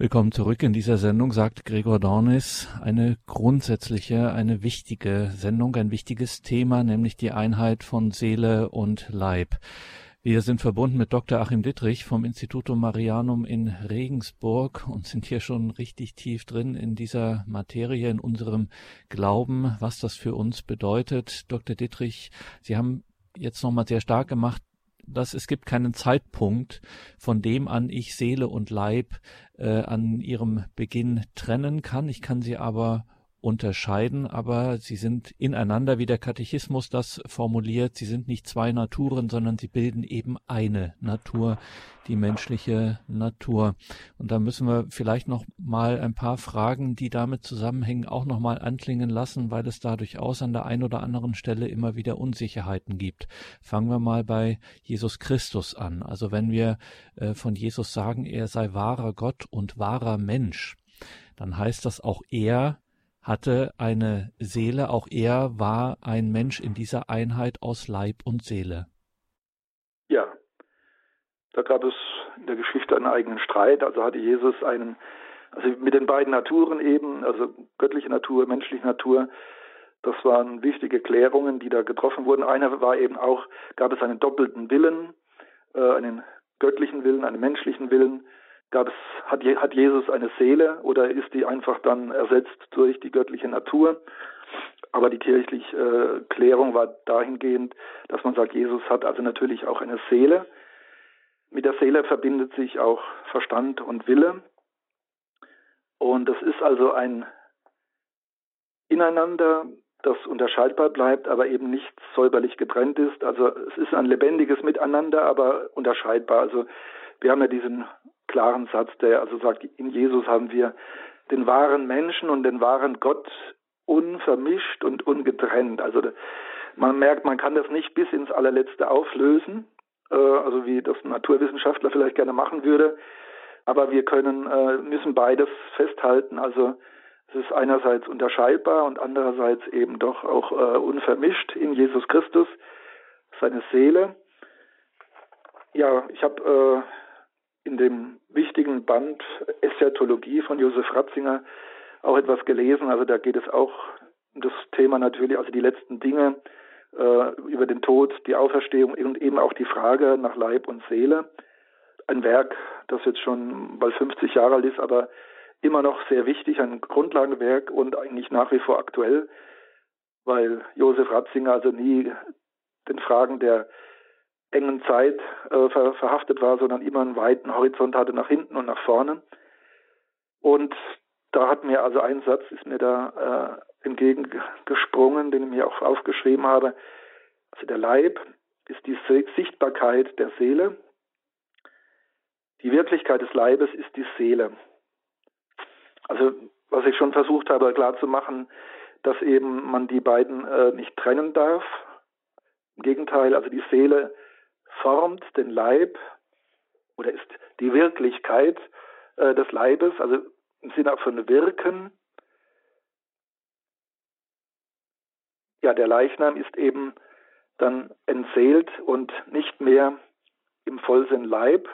Speaker 1: Willkommen zurück in dieser Sendung, sagt Gregor Dornis. Eine grundsätzliche, eine wichtige Sendung, ein wichtiges Thema, nämlich die Einheit von Seele und Leib. Wir sind verbunden mit Dr. Achim Dittrich vom Institutum Marianum in Regensburg und sind hier schon richtig tief drin in dieser Materie, in unserem Glauben, was das für uns bedeutet. Dr. Dittrich, Sie haben jetzt nochmal sehr stark gemacht, dass es gibt keinen Zeitpunkt, von dem an ich Seele und Leib äh, an ihrem Beginn trennen kann. Ich kann sie aber unterscheiden, aber sie sind ineinander, wie der Katechismus das formuliert. Sie sind nicht zwei Naturen, sondern sie bilden eben eine Natur, die menschliche Natur. Und da müssen wir vielleicht noch mal ein paar Fragen, die damit zusammenhängen, auch noch mal anklingen lassen, weil es da durchaus an der einen oder anderen Stelle immer wieder Unsicherheiten gibt. Fangen wir mal bei Jesus Christus an. Also wenn wir äh, von Jesus sagen, er sei wahrer Gott und wahrer Mensch, dann heißt das auch er hatte eine Seele, auch er war ein Mensch in dieser Einheit aus Leib und Seele.
Speaker 2: Ja, da gab es in der Geschichte einen eigenen Streit. Also hatte Jesus einen, also mit den beiden Naturen eben, also göttliche Natur, menschliche Natur, das waren wichtige Klärungen, die da getroffen wurden. Einer war eben auch, gab es einen doppelten Willen, äh, einen göttlichen Willen, einen menschlichen Willen gab es, hat, hat Jesus eine Seele oder ist die einfach dann ersetzt durch die göttliche Natur? Aber die kirchliche äh, Klärung war dahingehend, dass man sagt, Jesus hat also natürlich auch eine Seele. Mit der Seele verbindet sich auch Verstand und Wille. Und das ist also ein Ineinander, das unterscheidbar bleibt, aber eben nicht säuberlich getrennt ist. Also es ist ein lebendiges Miteinander, aber unterscheidbar. Also wir haben ja diesen klaren Satz, der also sagt, in Jesus haben wir den wahren Menschen und den wahren Gott unvermischt und ungetrennt. Also man merkt, man kann das nicht bis ins allerletzte auflösen, äh, also wie das ein Naturwissenschaftler vielleicht gerne machen würde. Aber wir können, äh, müssen beides festhalten. Also es ist einerseits unterscheidbar und andererseits eben doch auch äh, unvermischt in Jesus Christus, seine Seele. Ja, ich habe in dem wichtigen Band Eschatologie von Josef Ratzinger auch etwas gelesen. Also da geht es auch um das Thema natürlich, also die letzten Dinge äh, über den Tod, die Auferstehung und eben auch die Frage nach Leib und Seele. Ein Werk, das jetzt schon bald 50 Jahre alt ist, aber immer noch sehr wichtig, ein Grundlagenwerk und eigentlich nach wie vor aktuell, weil Josef Ratzinger also nie den Fragen der engen Zeit äh, ver verhaftet war, sondern immer einen weiten Horizont hatte nach hinten und nach vorne. Und da hat mir also ein Satz ist mir da äh, entgegengesprungen, den ich mir auch aufgeschrieben habe. Also der Leib ist die Sichtbarkeit der Seele. Die Wirklichkeit des Leibes ist die Seele. Also was ich schon versucht habe klarzumachen, dass eben man die beiden äh, nicht trennen darf. Im Gegenteil, also die Seele formt den Leib oder ist die Wirklichkeit äh, des Leibes, also im Sinne von Wirken. Ja, der Leichnam ist eben dann entseelt und nicht mehr im Vollsinn Leib.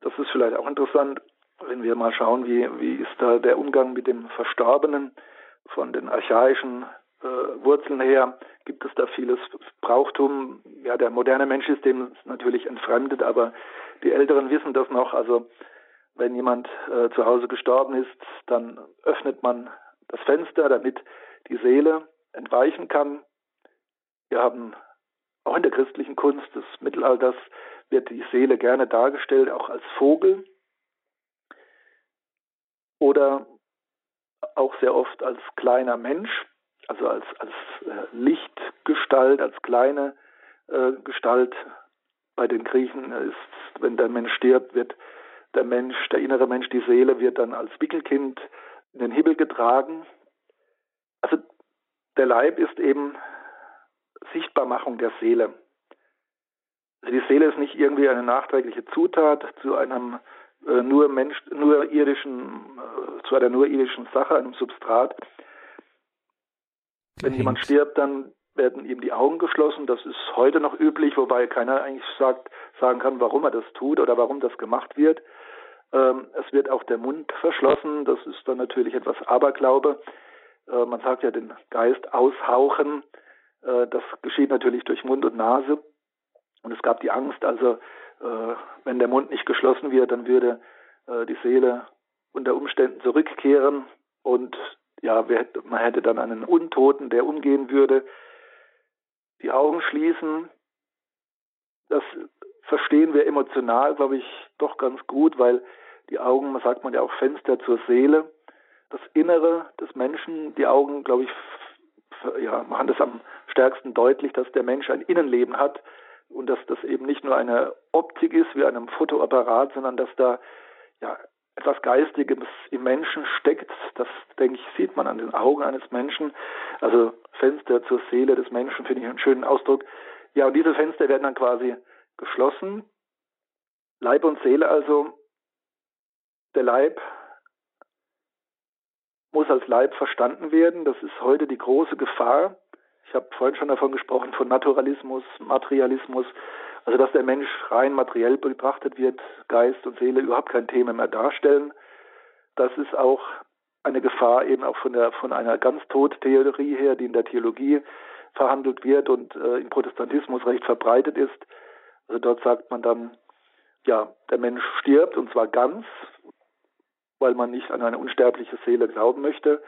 Speaker 2: Das ist vielleicht auch interessant, wenn wir mal schauen, wie, wie ist da der Umgang mit dem Verstorbenen von den archaischen Wurzeln her gibt es da vieles Brauchtum. Ja, der moderne Mensch ist dem natürlich entfremdet, aber die Älteren wissen das noch. Also wenn jemand äh, zu Hause gestorben ist, dann öffnet man das Fenster, damit die Seele entweichen kann. Wir haben auch in der christlichen Kunst des Mittelalters wird die Seele gerne dargestellt, auch als Vogel oder auch sehr oft als kleiner Mensch also als, als äh, Lichtgestalt, als kleine äh, Gestalt. Bei den Griechen ist, wenn der Mensch stirbt, wird der Mensch, der innere Mensch, die Seele wird dann als Wickelkind in den Himmel getragen. Also der Leib ist eben Sichtbarmachung der Seele. Also die Seele ist nicht irgendwie eine nachträgliche Zutat zu einem äh, nur Mensch, nur irdischen, äh, zu einer nur irdischen Sache, einem Substrat, wenn jemand stirbt, dann werden ihm die Augen geschlossen. Das ist heute noch üblich, wobei keiner eigentlich sagt, sagen kann, warum er das tut oder warum das gemacht wird. Ähm, es wird auch der Mund verschlossen. Das ist dann natürlich etwas Aberglaube. Äh, man sagt ja den Geist aushauchen. Äh, das geschieht natürlich durch Mund und Nase. Und es gab die Angst, also äh, wenn der Mund nicht geschlossen wird, dann würde äh, die Seele unter Umständen zurückkehren und ja, man hätte dann einen Untoten, der umgehen würde. Die Augen schließen, das verstehen wir emotional, glaube ich, doch ganz gut, weil die Augen, sagt man ja auch Fenster zur Seele. das Innere des Menschen. Die Augen, glaube ich, ja, machen das am stärksten deutlich, dass der Mensch ein Innenleben hat und dass das eben nicht nur eine Optik ist wie einem Fotoapparat, sondern dass da ja etwas Geistiges im Menschen steckt. Das, denke ich, sieht man an den Augen eines Menschen. Also Fenster zur Seele des Menschen finde ich einen schönen Ausdruck. Ja, und diese Fenster werden dann quasi geschlossen. Leib und Seele also. Der Leib muss als Leib verstanden werden. Das ist heute die große Gefahr. Ich habe vorhin schon davon gesprochen, von Naturalismus, Materialismus, also dass der Mensch rein materiell betrachtet wird, Geist und Seele überhaupt kein Thema mehr darstellen. Das ist auch eine Gefahr eben auch von der von einer ganz Todtheorie her, die in der Theologie verhandelt wird und äh, im Protestantismus recht verbreitet ist. Also dort sagt man dann, ja, der Mensch stirbt und zwar ganz, weil man nicht an eine unsterbliche Seele glauben möchte,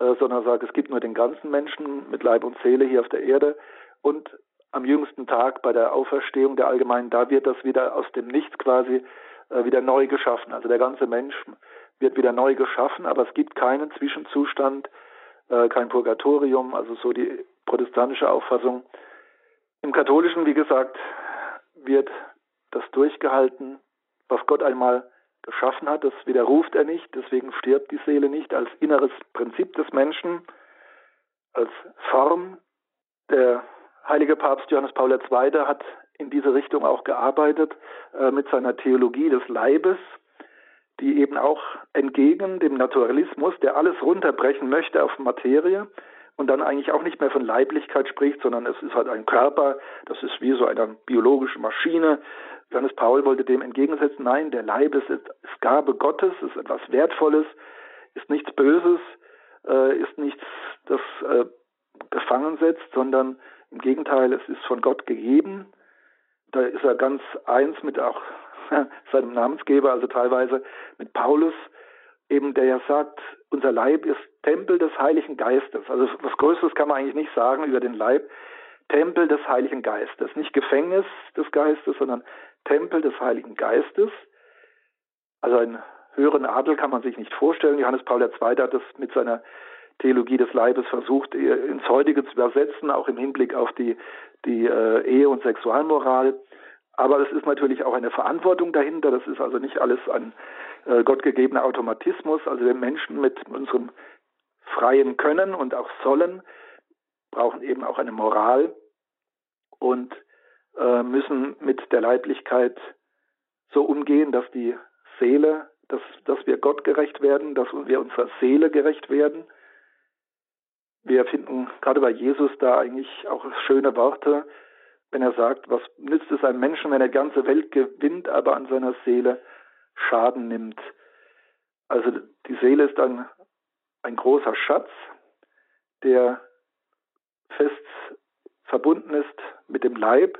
Speaker 2: äh, sondern sagt, es gibt nur den ganzen Menschen mit Leib und Seele hier auf der Erde und am jüngsten Tag bei der Auferstehung der Allgemeinen, da wird das wieder aus dem Nichts quasi äh, wieder neu geschaffen. Also der ganze Mensch wird wieder neu geschaffen, aber es gibt keinen Zwischenzustand, äh, kein Purgatorium, also so die protestantische Auffassung. Im katholischen, wie gesagt, wird das durchgehalten, was Gott einmal geschaffen hat, das widerruft er nicht, deswegen stirbt die Seele nicht als inneres Prinzip des Menschen, als Form. Der heilige Papst Johannes Paul II. hat in diese Richtung auch gearbeitet äh, mit seiner Theologie des Leibes, die eben auch entgegen dem Naturalismus, der alles runterbrechen möchte auf Materie und dann eigentlich auch nicht mehr von Leiblichkeit spricht, sondern es ist halt ein Körper, das ist wie so eine biologische Maschine. Johannes Paul wollte dem entgegensetzen, nein, der Leib ist, ist Gabe Gottes, ist etwas Wertvolles, ist nichts Böses, äh, ist nichts, das äh, gefangen setzt, sondern im Gegenteil, es ist von Gott gegeben. Da ist er ganz eins mit auch [laughs] seinem Namensgeber, also teilweise mit Paulus, eben der ja sagt, unser Leib ist Tempel des Heiligen Geistes. Also was Größeres kann man eigentlich nicht sagen über den Leib. Tempel des Heiligen Geistes. Nicht Gefängnis des Geistes, sondern Tempel des Heiligen Geistes. Also einen höheren Adel kann man sich nicht vorstellen. Johannes Paul II. hat das mit seiner Theologie des Leibes versucht, ins Heutige zu übersetzen, auch im Hinblick auf die, die äh, Ehe- und Sexualmoral. Aber es ist natürlich auch eine Verantwortung dahinter. Das ist also nicht alles ein äh, gottgegebener Automatismus. Also wir Menschen mit unserem freien Können und auch Sollen brauchen eben auch eine Moral und äh, müssen mit der Leiblichkeit so umgehen, dass die Seele, dass, dass wir Gott gerecht werden, dass wir unserer Seele gerecht werden wir finden gerade bei Jesus da eigentlich auch schöne Worte, wenn er sagt, was nützt es einem Menschen, wenn er die ganze Welt gewinnt, aber an seiner Seele Schaden nimmt. Also die Seele ist ein, ein großer Schatz, der fest verbunden ist mit dem Leib.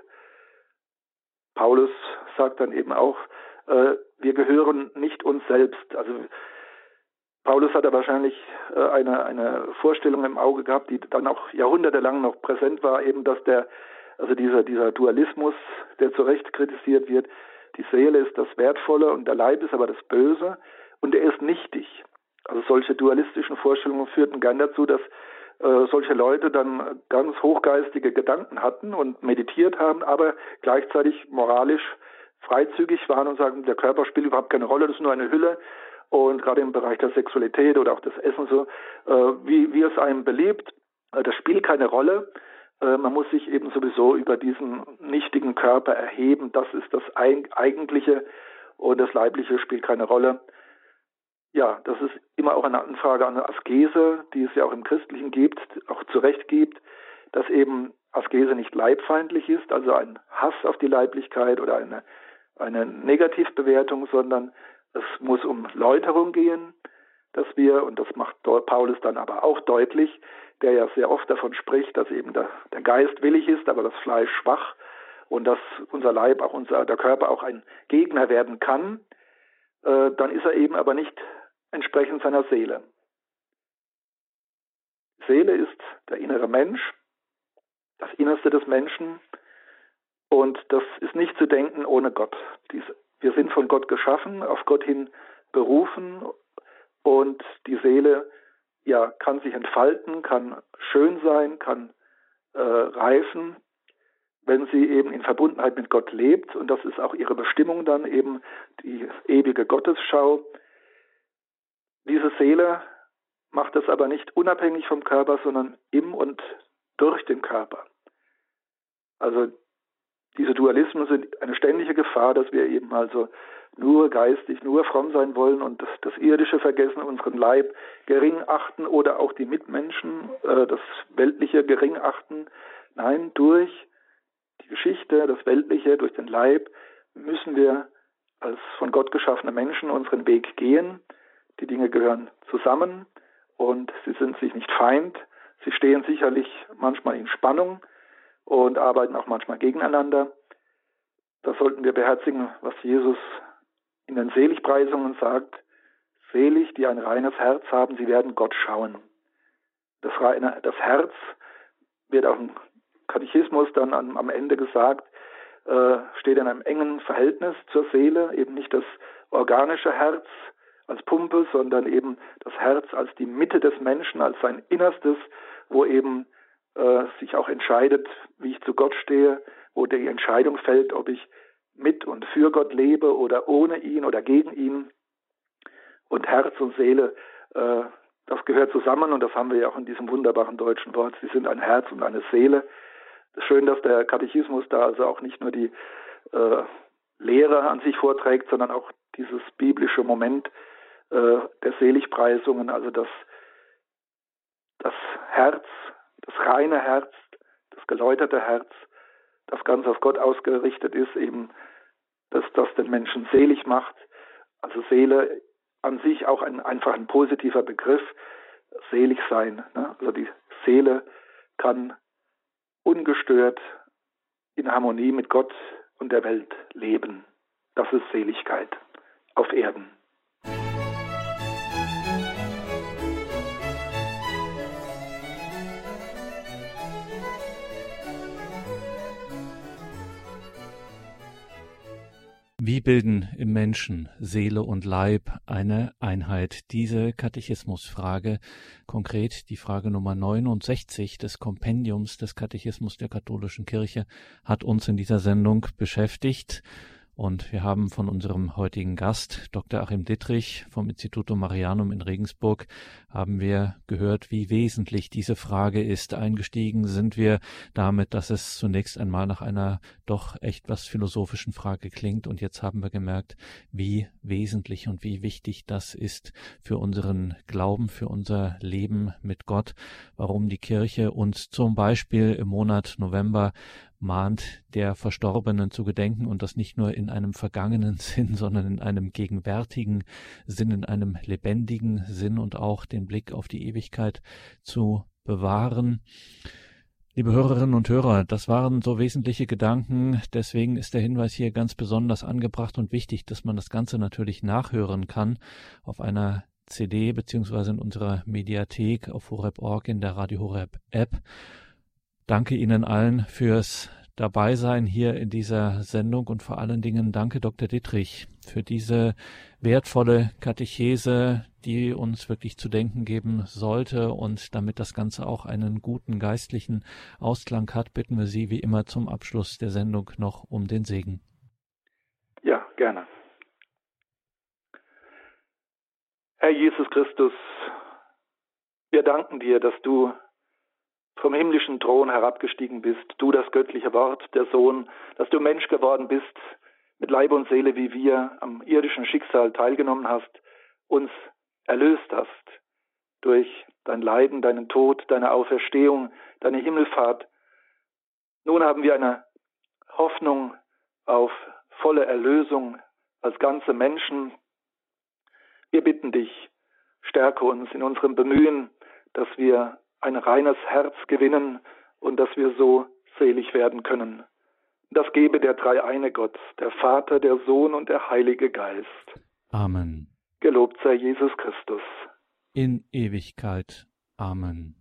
Speaker 2: Paulus sagt dann eben auch, äh, wir gehören nicht uns selbst. Also Paulus hat er wahrscheinlich äh, eine, eine Vorstellung im Auge gehabt, die dann auch jahrhundertelang noch präsent war, eben dass der, also dieser, dieser Dualismus, der zu Recht kritisiert wird, die Seele ist das Wertvolle und der Leib ist aber das Böse und er ist nichtig. Also solche dualistischen Vorstellungen führten gern dazu, dass äh, solche Leute dann ganz hochgeistige Gedanken hatten und meditiert haben, aber gleichzeitig moralisch freizügig waren und sagen, der Körper spielt überhaupt keine Rolle, das ist nur eine Hülle und gerade im Bereich der Sexualität oder auch des Essens so, äh, wie, wie es einem beliebt, äh, das spielt keine Rolle. Äh, man muss sich eben sowieso über diesen nichtigen Körper erheben. Das ist das Eigentliche und das Leibliche spielt keine Rolle. Ja, das ist immer auch eine Anfrage an eine Askese, die es ja auch im Christlichen gibt, auch zu Recht gibt, dass eben Askese nicht leibfeindlich ist, also ein Hass auf die Leiblichkeit oder eine, eine Negativbewertung, sondern es muss um Läuterung gehen, dass wir, und das macht Paulus dann aber auch deutlich, der ja sehr oft davon spricht, dass eben der, Geist willig ist, aber das Fleisch schwach und dass unser Leib, auch unser, der Körper auch ein Gegner werden kann, äh, dann ist er eben aber nicht entsprechend seiner Seele. Seele ist der innere Mensch, das Innerste des Menschen und das ist nicht zu denken ohne Gott. Diese wir sind von Gott geschaffen, auf Gott hin berufen Und die Seele ja, kann sich entfalten, kann schön sein, kann äh, reifen, wenn sie eben in Verbundenheit mit Gott lebt. Und das ist auch ihre Bestimmung dann eben, die ewige Gottesschau. Diese Seele macht das aber nicht unabhängig vom Körper, sondern im und durch den Körper. Also diese Dualismen sind eine ständige Gefahr, dass wir eben also nur geistig, nur fromm sein wollen und das, das Irdische vergessen, unseren Leib gering achten oder auch die Mitmenschen, äh, das Weltliche gering achten. Nein, durch die Geschichte, das Weltliche, durch den Leib müssen wir als von Gott geschaffene Menschen unseren Weg gehen. Die Dinge gehören zusammen und sie sind sich nicht feind. Sie stehen sicherlich manchmal in Spannung und arbeiten auch manchmal gegeneinander. Da sollten wir beherzigen, was Jesus in den Seligpreisungen sagt. Selig, die ein reines Herz haben, sie werden Gott schauen. Das, reine, das Herz wird auch im Katechismus dann am, Ende gesagt, äh, steht in einem engen Verhältnis zur Seele, eben nicht das organische Herz, als Pumpe, sondern eben das Herz als die Mitte des Menschen, als sein Innerstes, wo eben äh, sich auch entscheidet, wie ich zu Gott stehe, wo die Entscheidung fällt, ob ich mit und für Gott lebe oder ohne ihn oder gegen ihn. Und Herz und Seele, äh, das gehört zusammen und das haben wir ja auch in diesem wunderbaren deutschen Wort. Sie sind ein Herz und eine Seele. Schön, dass der Katechismus da also auch nicht nur die äh, Lehre an sich vorträgt, sondern auch dieses biblische Moment äh, der Seligpreisungen, also das, das Herz, das reine Herz, das geläuterte Herz, das ganz auf Gott ausgerichtet ist, eben, dass das den Menschen selig macht. Also Seele an sich auch ein, einfach ein positiver Begriff, selig sein. Ne? Also die Seele kann ungestört in Harmonie mit Gott und der Welt leben. Das ist Seligkeit auf Erden.
Speaker 1: Wie bilden im Menschen Seele und Leib eine Einheit? Diese Katechismusfrage, konkret die Frage Nummer 69 des Kompendiums des Katechismus der katholischen Kirche, hat uns in dieser Sendung beschäftigt. Und wir haben von unserem heutigen Gast, Dr. Achim Dittrich vom Instituto Marianum in Regensburg, haben wir gehört, wie wesentlich diese Frage ist. Eingestiegen sind wir damit, dass es zunächst einmal nach einer doch echt was philosophischen Frage klingt. Und jetzt haben wir gemerkt, wie wesentlich und wie wichtig das ist für unseren Glauben, für unser Leben mit Gott, warum die Kirche uns zum Beispiel im Monat November mahnt, der Verstorbenen zu gedenken und das nicht nur in einem vergangenen [laughs] Sinn, sondern in einem gegenwärtigen Sinn, in einem lebendigen Sinn und auch den Blick auf die Ewigkeit zu bewahren. Liebe Hörerinnen und Hörer, das waren so wesentliche Gedanken. Deswegen ist der Hinweis hier ganz besonders angebracht und wichtig, dass man das Ganze natürlich nachhören kann auf einer CD beziehungsweise in unserer Mediathek auf horeb.org in der Radio Horeb App. Danke Ihnen allen fürs Dabeisein hier in dieser Sendung und vor allen Dingen danke Dr. Dittrich für diese wertvolle Katechese, die uns wirklich zu denken geben sollte und damit das Ganze auch einen guten geistlichen Ausklang hat, bitten wir Sie wie immer zum Abschluss der Sendung noch um den Segen.
Speaker 2: Ja, gerne. Herr Jesus Christus, wir danken dir, dass du vom himmlischen Thron herabgestiegen bist, du das göttliche Wort, der Sohn, dass du Mensch geworden bist, mit Leib und Seele wie wir am irdischen Schicksal teilgenommen hast, uns erlöst hast durch dein Leiden, deinen Tod, deine Auferstehung, deine Himmelfahrt. Nun haben wir eine Hoffnung auf volle Erlösung als ganze Menschen. Wir bitten dich, stärke uns in unserem Bemühen, dass wir ein reines Herz gewinnen und dass wir so selig werden können. Das gebe der dreieine Gott, der Vater, der Sohn und der Heilige Geist.
Speaker 1: Amen.
Speaker 2: Gelobt sei Jesus Christus.
Speaker 1: In Ewigkeit. Amen.